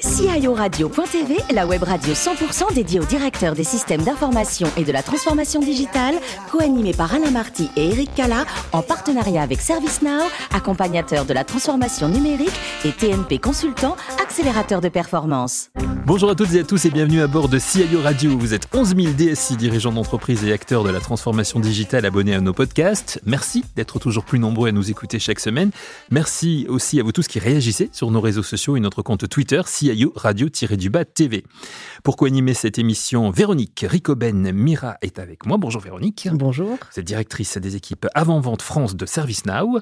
CIORadio.tv, la web radio 100% dédiée aux directeurs des systèmes d'information et de la transformation digitale, co-animée par Alain Marty et Eric Cala, en partenariat avec ServiceNow, accompagnateur de la transformation numérique et TNP Consultant, accélérateur de performance. Bonjour à toutes et à tous et bienvenue à bord de CIO Radio. Vous êtes 11 000 DSI, dirigeants d'entreprise et acteurs de la transformation digitale abonnés à nos podcasts. Merci d'être toujours plus nombreux à nous écouter chaque semaine. Merci aussi à vous tous qui réagissez sur nos réseaux sociaux et notre compte Twitter, CIO Radio-du-Bas TV. Pour co-animer cette émission, Véronique Ricoben Mira est avec moi. Bonjour Véronique. Bonjour. Vous êtes directrice des équipes avant-vente France de ServiceNow.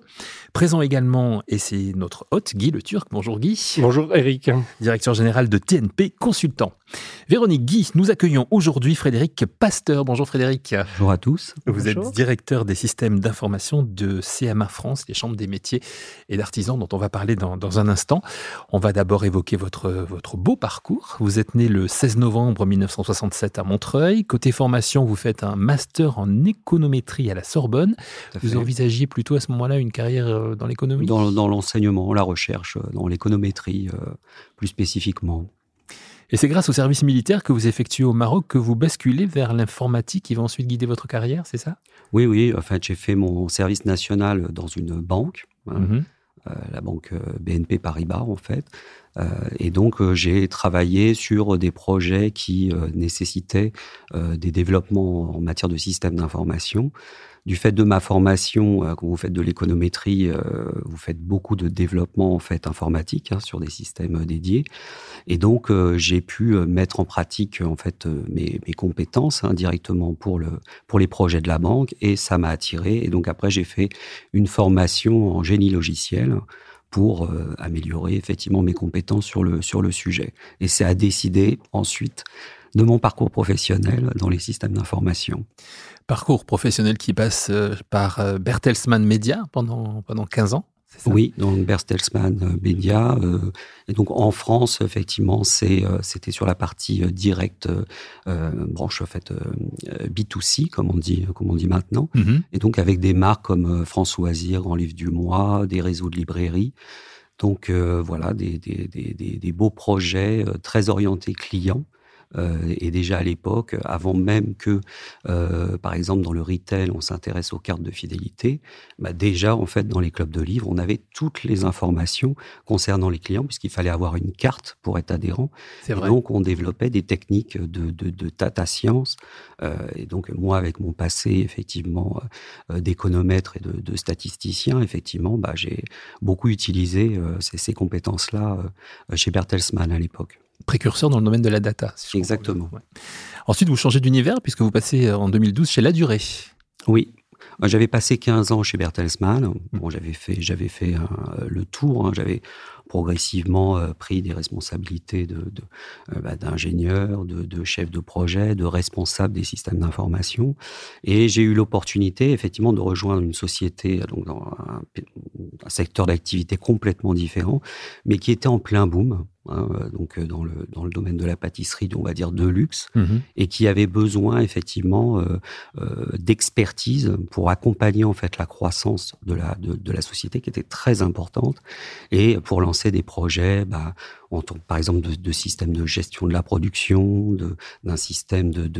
Présent également, et c'est notre hôte, Guy Le Turc. Bonjour Guy. Bonjour Eric. Directeur général de TNP Consultant. Véronique Guy, nous accueillons aujourd'hui Frédéric Pasteur. Bonjour Frédéric. Bonjour à tous. Vous Bonjour. êtes directeur des systèmes d'information de CMA France, les chambres des métiers et d'artisans dont on va parler dans, dans un instant. On va d'abord évoquer votre, votre beau parcours. Vous êtes né le 16 novembre 1967 à Montreuil. Côté formation, vous faites un master en économétrie à la Sorbonne. Vous envisagiez plutôt à ce moment-là une carrière euh, dans l'économie? Dans, dans l'enseignement, la recherche, euh, dans l'économétrie euh, plus spécifiquement. Et c'est grâce au service militaire que vous effectuez au Maroc que vous basculez vers l'informatique qui va ensuite guider votre carrière, c'est ça? Oui, oui, en fait, j'ai fait mon service national dans une banque, hein, Mhm. euh, la banque euh, BNP Paribas en fait. Euh, et donc, euh, j'ai travaillé sur des projets qui nécessitaient des développements en matière de systèmes d'information. Du fait de ma formation, euh, quand vous faites de l'économétrie, euh, vous faites beaucoup de développement en fait informatique hein, sur des systèmes dédiés. Et donc, euh, j'ai pu mettre en pratique en fait mes, compétences hein, directement pour le pour les projets de la banque, et ça m'a attiré. Et donc après, j'ai fait une formation en génie logiciel pour améliorer effectivement mes compétences sur le, sur le sujet. Et c'est à décider ensuite de mon parcours professionnel dans les systèmes d'information. Parcours professionnel qui passe euh, par euh, Bertelsmann Media pendant, pendant 15 ans, Oui, donc Bertelsmann euh, Media. euh, et donc en France, effectivement, c'est, euh, c'était sur la partie euh, directe, branche en fait euh, euh, B2C, comme on dit, comme on dit maintenant. Mhm. Et donc avec des marques comme Françoisir, Grand Livre du Mois, des réseaux de librairies. Donc voilà, des, des, des, des, beaux projets très orientés clients. Euh, et déjà à l'époque, avant même que, euh, par exemple, dans le retail, on s'intéresse aux cartes de fidélité, bah déjà, en fait, dans les clubs de livres, on avait toutes les informations concernant les clients, puisqu'il fallait avoir une carte pour être adhérent. C'est Et vrai. donc, on développait des techniques de, de, de data science. Euh, et donc, moi, avec mon passé, effectivement, euh, d'économètre et de, de statisticien, effectivement, bah, j'ai beaucoup utilisé euh, ces, ces compétences-là chez Bertelsmann à l'époque. Précurseur dans le domaine de la data. si Exactement. Ouais. Ensuite, vous changez d'univers puisque vous passez euh, en 2012 chez La Durée. Oui. Moi, J'avais passé 15 ans chez Bertelsmann. Bon, j'avais fait, j'avais fait euh, le tour. hein. J'avais progressivement euh, pris des responsabilités de, de, euh, bah, d'ingénieur, de, de chef de projet, de responsable des systèmes d'information. Et j'ai eu l'opportunité, effectivement, de rejoindre une société donc dans un, un secteur d'activité complètement différent, mais qui était en plein boom. Hein, donc euh, dans le dans le domaine de la pâtisserie, on va dire de luxe Mhm. et qui avait besoin effectivement euh, euh, d'expertise pour accompagner en fait la croissance de la de, de la société qui était très importante et pour lancer des projets bah, en tant- par exemple de, de systèmes de gestion de la production d'un système de,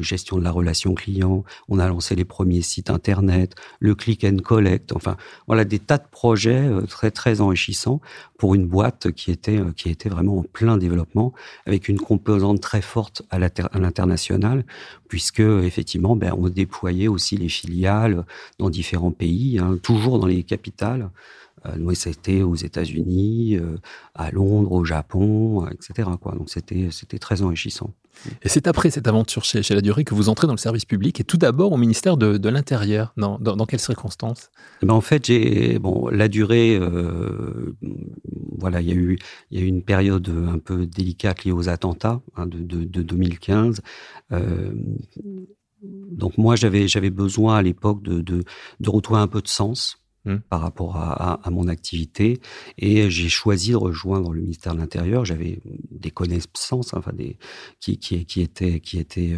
gestion de la relation client on a lancé les premiers sites internet le click and collect enfin voilà des tas de projets euh, très très enrichissants pour une boîte qui était euh, qui était vraiment en plein développement avec une composante très forte à l'international, puisque effectivement, ben, on déployait aussi les filiales dans différents pays, hein, toujours dans les capitales. Euh, nous, c'était aux États-Unis, euh, à Londres, au Japon, euh, etc. Quoi. Donc c'était c'était très enrichissant. Et c'est après cette aventure chez, chez La Durée que vous entrez dans le service public et tout d'abord au ministère de, de l'Intérieur. Dans, dans, dans quelles circonstances? Eh ben, en fait, j'ai bon la durée. euh, voilà, il y a eu il y a eu une période un peu délicate liée aux attentats hein, de, de, de 2015. Euh, donc moi, j'avais j'avais besoin à l'époque de, de de retrouver un peu de sens. Mm. par rapport à, mon activité et j'ai choisi de rejoindre le ministère de l'Intérieur. J'avais des connaissances, enfin des qui, qui, qui étaient qui étaient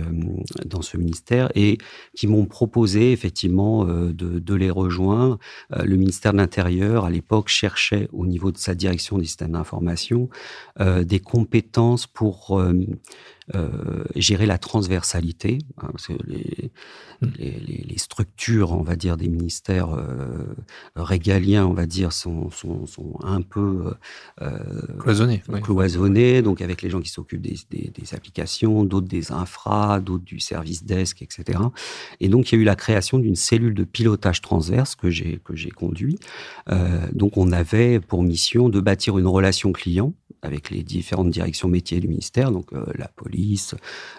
dans ce ministère et qui m'ont proposé effectivement de, de les rejoindre. le ministère de l'Intérieur à l'époque cherchait au niveau de sa direction des systèmes d'information des compétences pour euh, gérer la transversalité, hein, parce que les, hmm. les, les, structures, on va dire, des ministères euh, régaliens, on va dire, sont, sont, sont un peu euh. Cloisonnés, donc avec les gens qui s'occupent des, des, des, applications, d'autres des infras, d'autres du service desk, etc. Et donc il y a eu la création d'une cellule de pilotage transverse que j'ai que j'ai conduit. Euh, donc on avait pour mission de bâtir une relation client avec les différentes directions métiers du ministère, donc euh, la police,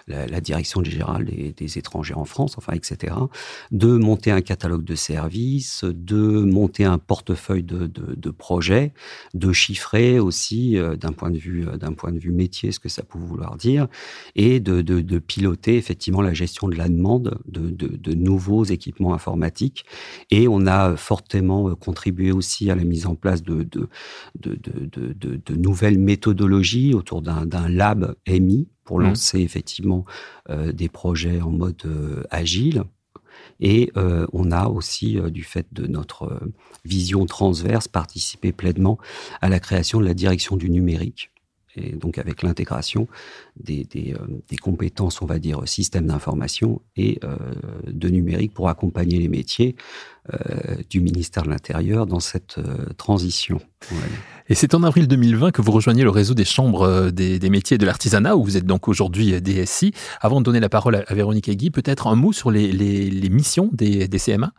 la, direction générale des, étrangers en France, enfin, etc., de monter un catalogue de services, de monter un portefeuille de, projets, de chiffrer aussi euh, d'un point de vue euh, point de vue métier ce que ça peut vouloir dire, et de, piloter effectivement la gestion de la demande de, nouveaux équipements informatiques. Et on a fortement contribué aussi à la mise en place de, de, nouvelles méthodes méthodologie autour d'un lab EMI pour mmh. lancer effectivement euh, des projets en mode euh, agile. Et euh, on a aussi, du fait de notre vision transverse, participé pleinement à la création de la direction du numérique. Et donc avec l'intégration des, des, des, compétences, on va dire, système d'information et de numérique pour accompagner les métiers du ministère de l'Intérieur dans cette transition. Et c'est en avril 2020 que vous rejoignez le réseau des chambres euh, des, métiers de l'artisanat, où vous êtes donc aujourd'hui euh, DSI. Avant de donner la parole à, Véronique Egui, peut-être un mot sur les, les, les missions des, des, CMA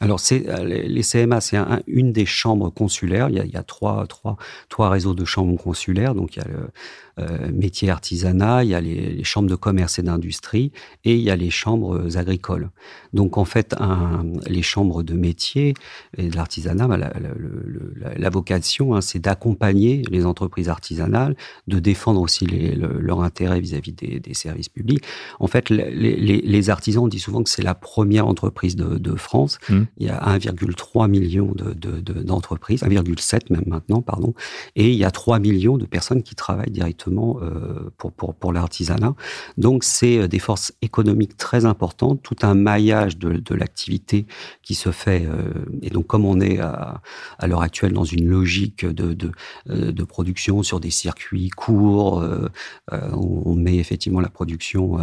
Alors, c'est, euh, les CMA, c'est un, une des chambres consulaires. Il y a, il y a trois, trois, trois réseaux de chambres consulaires. Donc, il y a le euh, métier artisanat, il y a les, les chambres de commerce et d'industrie, et il y a les chambres agricoles. Donc, en fait, un, les chambres de métier et de l'artisanat, bah, la, la, la, la, vocation, hein, c'est d'accompagner les entreprises artisanales, de défendre aussi les, le, leur intérêt vis-à-vis des, des, services publics. En fait, les, les, les, artisans, on dit souvent que c'est la première entreprise de, de France. Mmh. Il y a 1,3 million d'entreprises, de, de, 1,7 même maintenant, pardon, et il y a 3 millions de personnes qui travaillent directement euh, pour, pour, pour l'artisanat. Donc, c'est euh, des forces économiques très importantes, tout un maillage de, de l'activité qui se fait. Euh, et donc, comme on est à, à l'heure actuelle dans une logique de, de, production sur des circuits courts. On met effectivement la production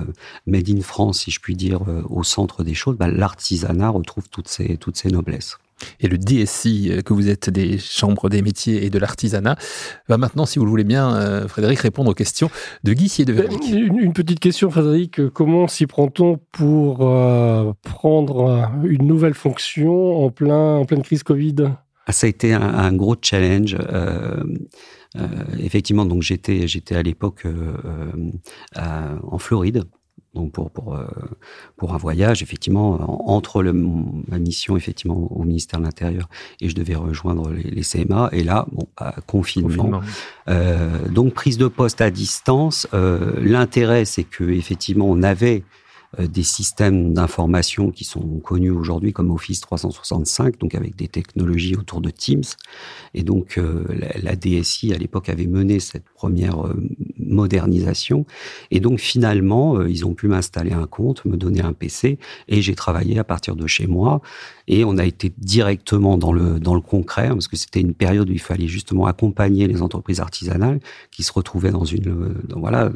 made in France, si je puis dire, au centre des choses. Bah, l'artisanat retrouve toutes ces, toutes ces noblesses et le DSI que vous êtes des chambres des métiers et de l'artisanat va maintenant, si vous le voulez bien, Frédéric, répondre aux questions de Guy et de Véronique. Une, une, petite question, Frédéric. Comment s'y prend-on pour euh, prendre une nouvelle fonction en, plein, en pleine crise Covid? Ah, ça a été un, un gros challenge. Euh, euh, effectivement, donc j'étais j'étais à l'époque euh, euh en Floride. Donc pour pour euh, pour un voyage effectivement entre le, ma mission effectivement au ministère de l'Intérieur et je devais rejoindre les, les CMA et là bon bah, confinement, confinement. Euh, donc prise de poste à distance l'intérêt c'est que effectivement on avait euh, des systèmes d'information qui sont connus aujourd'hui comme Office 365, donc avec des technologies autour de Teams. Et donc euh, la, la, DSI à l'époque avait mené cette première euh, modernisation. Et donc finalement, euh, ils ont pu m'installer un compte, me donner un PC, et j'ai travaillé à partir de chez moi. Et on a été directement dans le dans le concret, parce que c'était une période où il fallait justement accompagner les entreprises artisanales qui se retrouvaient dans une dans, voilà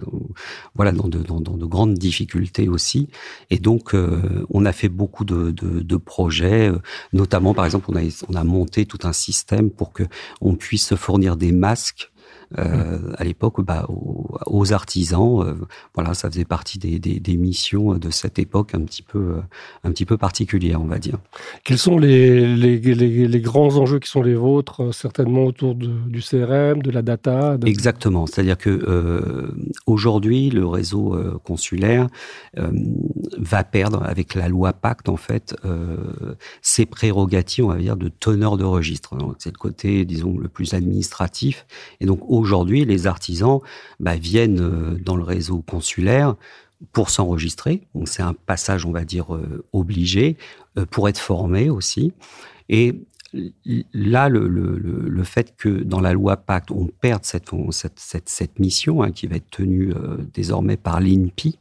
voilà dans de, grandes difficultés aussi. Et donc, euh, on a fait beaucoup de, de, projets, euh, notamment, par exemple, on a, on a monté tout un système pour que on puisse fournir des masques euh, à l'époque bah, aux, aux, artisans. Euh, voilà, ça faisait partie des, des, des, missions de cette époque un petit peu, euh, un petit peu particulière, on va dire. Quels sont les, les, les, les grands enjeux qui sont les vôtres, certainement autour de, du CRM, de la data de... Exactement. C'est-à-dire que aujourd'hui, le réseau consulaire va perdre avec la loi Pacte en fait ses prérogatives, on va dire, de teneur de registre. C'est le côté, disons, le plus administratif. Et donc aujourd'hui, les artisans bah, viennent euh, dans le réseau consulaire pour s'enregistrer. Donc c'est un passage, on va dire, euh, obligé, euh, pour être formé aussi. Et là, le, fait que dans la loi Pacte, on perde cette, mission hein, qui va être tenue euh, désormais par l'INPI,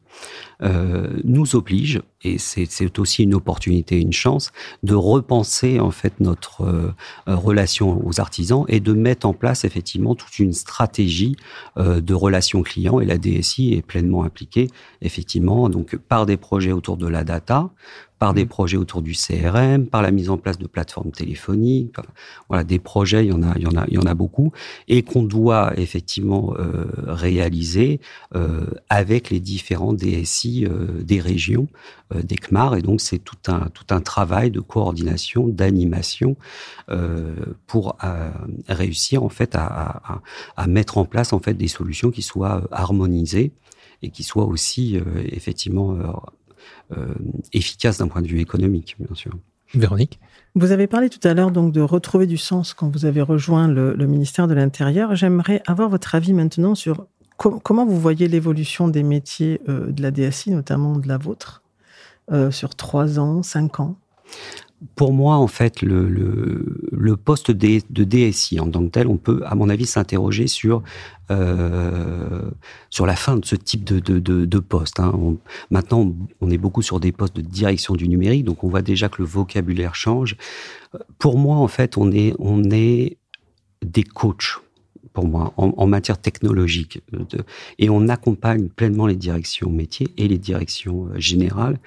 euh, nous oblige, et c'est aussi une opportunité, une chance, de repenser en fait notre euh, relation aux artisans et de mettre en place effectivement toute une stratégie de relation client. Et la DSI est pleinement impliquée effectivement donc par des projets autour de la data, par des mmh. projets autour du CRM, par la mise en place de plateformes téléphoniques. Voilà, des projets, il y en a, il y en a, il y en a beaucoup, et qu'on doit effectivement euh, réaliser euh, avec les différents DSI euh, des régions, euh, des CMAR, et donc c'est tout un tout un travail de coordination, d'animation euh, pour euh, réussir en fait à, à, à, mettre en place en fait des solutions qui soient harmonisées et qui soient aussi effectivement euh, efficace d'un point de vue économique, bien sûr. Véronique Vous avez parlé tout à l'heure donc de retrouver du sens quand vous avez rejoint le, ministère de l'Intérieur. J'aimerais avoir votre avis maintenant sur comment vous voyez l'évolution des métiers euh, de la DSI, notamment de la vôtre, euh, sur trois ans, cinq ans? Pour moi, en fait, le, poste de, DSI en tant que tel, on peut, à mon avis, s'interroger sur euh, sur la fin de ce type de, de, de, poste. Hein. maintenant, on est beaucoup sur des postes de direction du numérique, donc on voit déjà que le vocabulaire change. Pour moi, en fait, on est on est des coachs pour moi, en, matière technologique. Et on accompagne pleinement les directions métiers et les directions euh, générales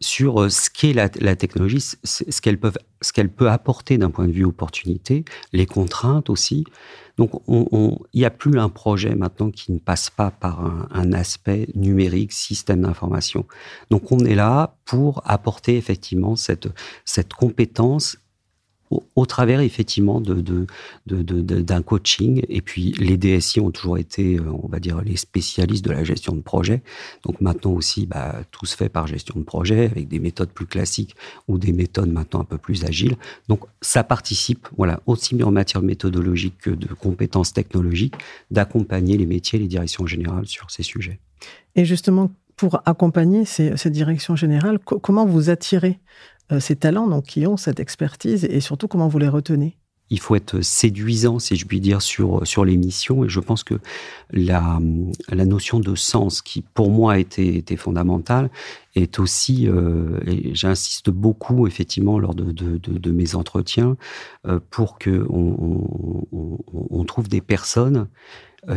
sur euh, ce qu'est la, technologie, ce qu'elle peut, apporter d'un point de vue opportunité, les contraintes aussi. Donc, il n'y a plus un projet maintenant qui ne passe pas par un, aspect numérique, système d'information. Donc, on est là pour apporter effectivement cette compétence au, travers effectivement de, de, de, d'un coaching. Et puis les DSI ont toujours été, euh, on va dire, les spécialistes de la gestion de projet. Donc maintenant aussi, bah, tout se fait par gestion de projet avec des méthodes plus classiques ou des méthodes maintenant un peu plus agiles. Donc ça participe, voilà, aussi bien en matière méthodologique que de compétences technologiques, d'accompagner les métiers, les directions générales sur ces sujets. Et justement, pour accompagner ces, ces directions générales, comment vous attirez ces talents donc, qui ont cette expertise et surtout comment vous les retenez il faut être séduisant, si je puis dire, sur, sur les missions. Et je pense que la, la notion de sens, qui pour moi été, été fondamentale, est aussi, euh, j'insiste beaucoup effectivement lors de, de, de, mes entretiens, euh, pour que on, trouve des personnes euh,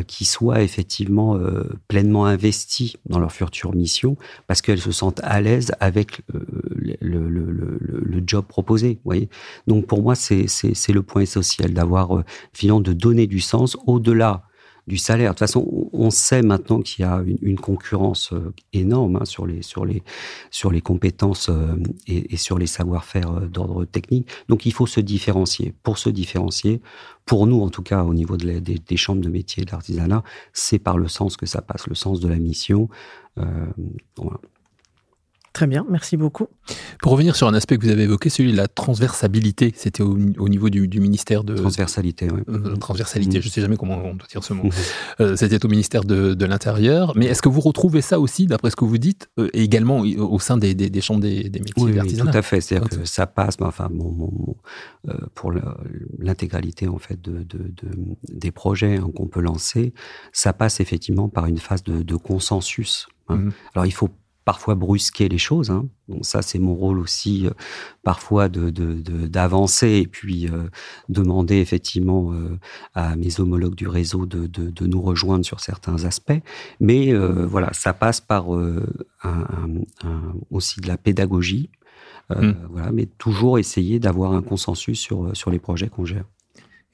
qui soient effectivement euh, pleinement investies dans leur future mission parce qu'elles se sentent à l'aise avec euh, le, job proposé. Voyez Donc pour moi, c'est le point essentiel d'avoir, finalement, de donner du sens au-delà du salaire. De toute façon, on sait maintenant qu'il y a une, concurrence euh, énorme hein, sur les sur les sur les compétences euh, et, et, sur les savoir-faire euh, d'ordre technique. Donc, il faut se différencier. Pour se différencier, pour nous en tout cas au niveau de des, des, chambres de métier de l'artisanat, c'est par le sens que ça passe, le sens de la mission. Très bien, merci beaucoup. Pour revenir sur un aspect que vous avez évoqué, celui de la transversabilité, c'était au, au, niveau du, du, ministère de... Transversalité, oui. Euh, transversalité, mmh. je ne sais jamais comment on doit dire ce mot. Mmh. Euh, c'était au ministère de, de l'Intérieur. Mais est-ce que vous retrouvez ça aussi, d'après ce que vous dites, euh, et également au sein des, des, des chambres des, des métiers oui, tout à fait. C'est-à-dire que ça passe, mais enfin, bon, bon, bon, euh, pour l'intégralité en fait de, de, de des projets hein, qu'on peut lancer, ça passe effectivement par une phase de, de consensus. Hein. Mmh. Alors, il faut parfois brusquer les choses. Hein. Donc ça, c'est mon rôle aussi, euh, parfois de d'avancer et puis euh, demander effectivement euh, à mes homologues du réseau de, de, de, nous rejoindre sur certains aspects. Mais euh, voilà, ça passe par euh, un, un, aussi de la pédagogie. Mmh. Voilà, mais toujours essayer d'avoir un consensus sur sur les projets qu'on gère.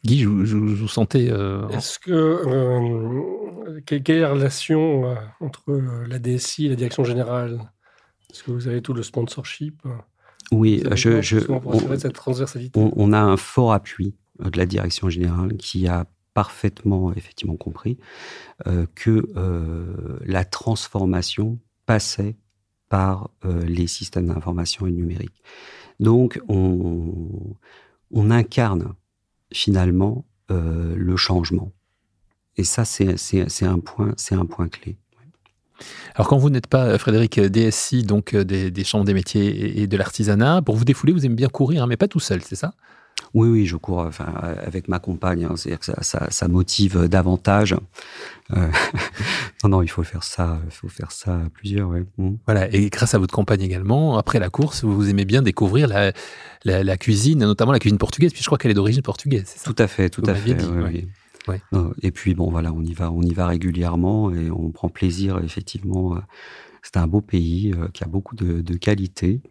Guy, je, je, je vous sentais. Euh... Est-ce que euh, quelle, est la relation euh, entre euh, la DSI et la direction générale? Est-ce que vous avez tout le sponsorship? Oui, je, je on, cette transversalité on, on, a un fort appui de la direction générale qui a parfaitement effectivement compris euh, que la transformation passait par les systèmes d'information et numérique. Donc on, on incarne finalement euh, le changement. Et ça, c'est un point, c'est un point clé. Alors quand vous n'êtes pas Frédéric DSI, donc euh, des, des chambres des métiers et de l'artisanat, pour vous défouler, vous aimez bien courir, hein, mais pas tout seul, c'est ça? Oui, oui, je cours enfin, avec ma compagne. Hein, C'est-à-dire que ça, ça, motive davantage. Euh, non, non, il faut faire ça. Il faut faire ça à plusieurs. Ouais. Mmh. Voilà. Et grâce à votre compagne également, après la course, vous aimez bien découvrir la, la, cuisine, notamment la cuisine portugaise. Puis je crois qu'elle est d'origine portugaise. Tout à fait, tout à fait. Et puis bon, voilà, on y va, on y va régulièrement et on prend plaisir effectivement. C'est un beau pays euh, qui a beaucoup de, de qualité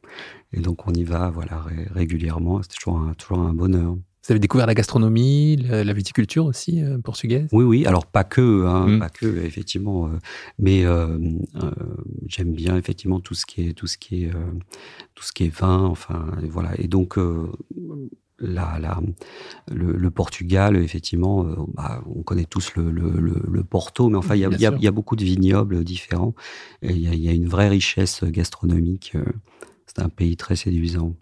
et donc on y va, voilà, régulièrement. C'est toujours un, toujours un bonheur. Vous avez découvert la gastronomie, la, viticulture aussi euh, portugaise? Oui, oui. Alors pas que, hein, mmh. pas que, effectivement. Euh, mais j'aime bien effectivement tout ce qui est tout ce qui est tout ce qui est vin. Enfin, voilà. Et donc la, la, le, Portugal, effectivement, euh, bah, on connaît tous le, le, Porto, mais enfin, il y, y, a beaucoup de vignobles différents. Il y, y, a une vraie richesse gastronomique. Euh, c'est un pays très séduisant.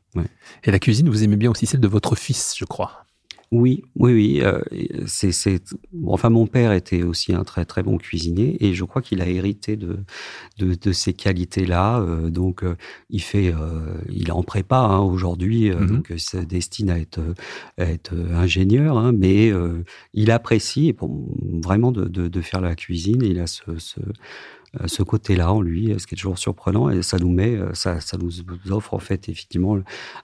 Et la cuisine, vous aimez bien aussi celle de votre fils, je crois. Oui, oui, oui. Euh, c'est, enfin, mon père était aussi un très très bon cuisinier et je crois qu'il a hérité de de, ces qualités-là. Euh, donc, euh, il fait, il est en prépa hein, aujourd'hui, mm-hmm. donc il se destine à être être ingénieur, hein, mais il apprécie vraiment de, de, faire la cuisine. il a ce, ce euh, ce côté-là en lui, ce qui est toujours surprenant, et ça nous met, euh, ça, ça nous offre en fait effectivement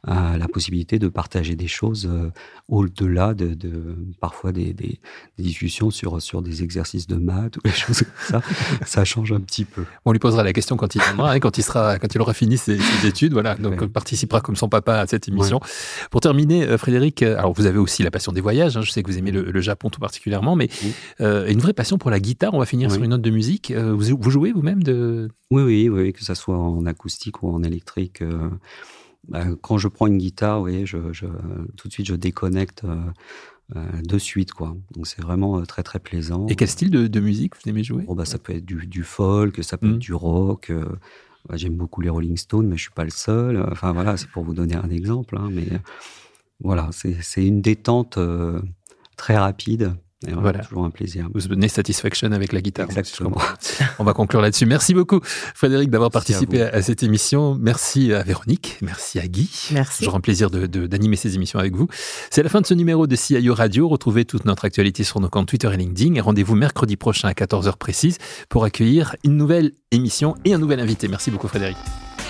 la possibilité de partager des choses euh, au-delà de, de, parfois des, des, discussions sur sur des exercices de maths ou des choses comme ça. ça change un petit peu. On lui posera la question quand il viendra, hein, quand il sera, quand il aura fini ses, études, voilà. Donc participera comme son papa à cette émission. Pour terminer, Frédéric, alors vous avez aussi la passion des voyages. Hein, je sais que vous aimez le, Japon tout particulièrement, mais une vraie passion pour la guitare. On va finir sur une note de musique. vous, vous jouez vous-même de... Oui, oui, oui, que ce soit en acoustique ou en électrique. Euh, bah, quand je prends une guitare, oui, je, tout de suite, je déconnecte euh, euh, de suite. Quoi. Donc c'est vraiment très, très plaisant. Et quel style de, musique vous aimez jouer? Oh, bah, Ça peut être du, folk, ça peut être mmh. du rock. Bah, j'aime beaucoup les Rolling Stones, mais je suis pas le seul. Enfin voilà, c'est pour vous donner un exemple. Hein, mais voilà, c'est une détente très rapide voilà, Toujours un plaisir. Vous donnez satisfaction avec la guitare. Exactement. On va conclure là-dessus. Merci beaucoup, Frédéric, d'avoir participé à, cette émission. Merci à Véronique. Merci à Guy. Merci. J'aurai un plaisir d'animer ces émissions avec vous. C'est la fin de ce numéro de CIO Radio. Retrouvez toute notre actualité sur nos comptes Twitter et LinkedIn. Et rendez-vous mercredi prochain à 14h précise pour accueillir une nouvelle émission et un nouvel invité. Merci beaucoup, Frédéric.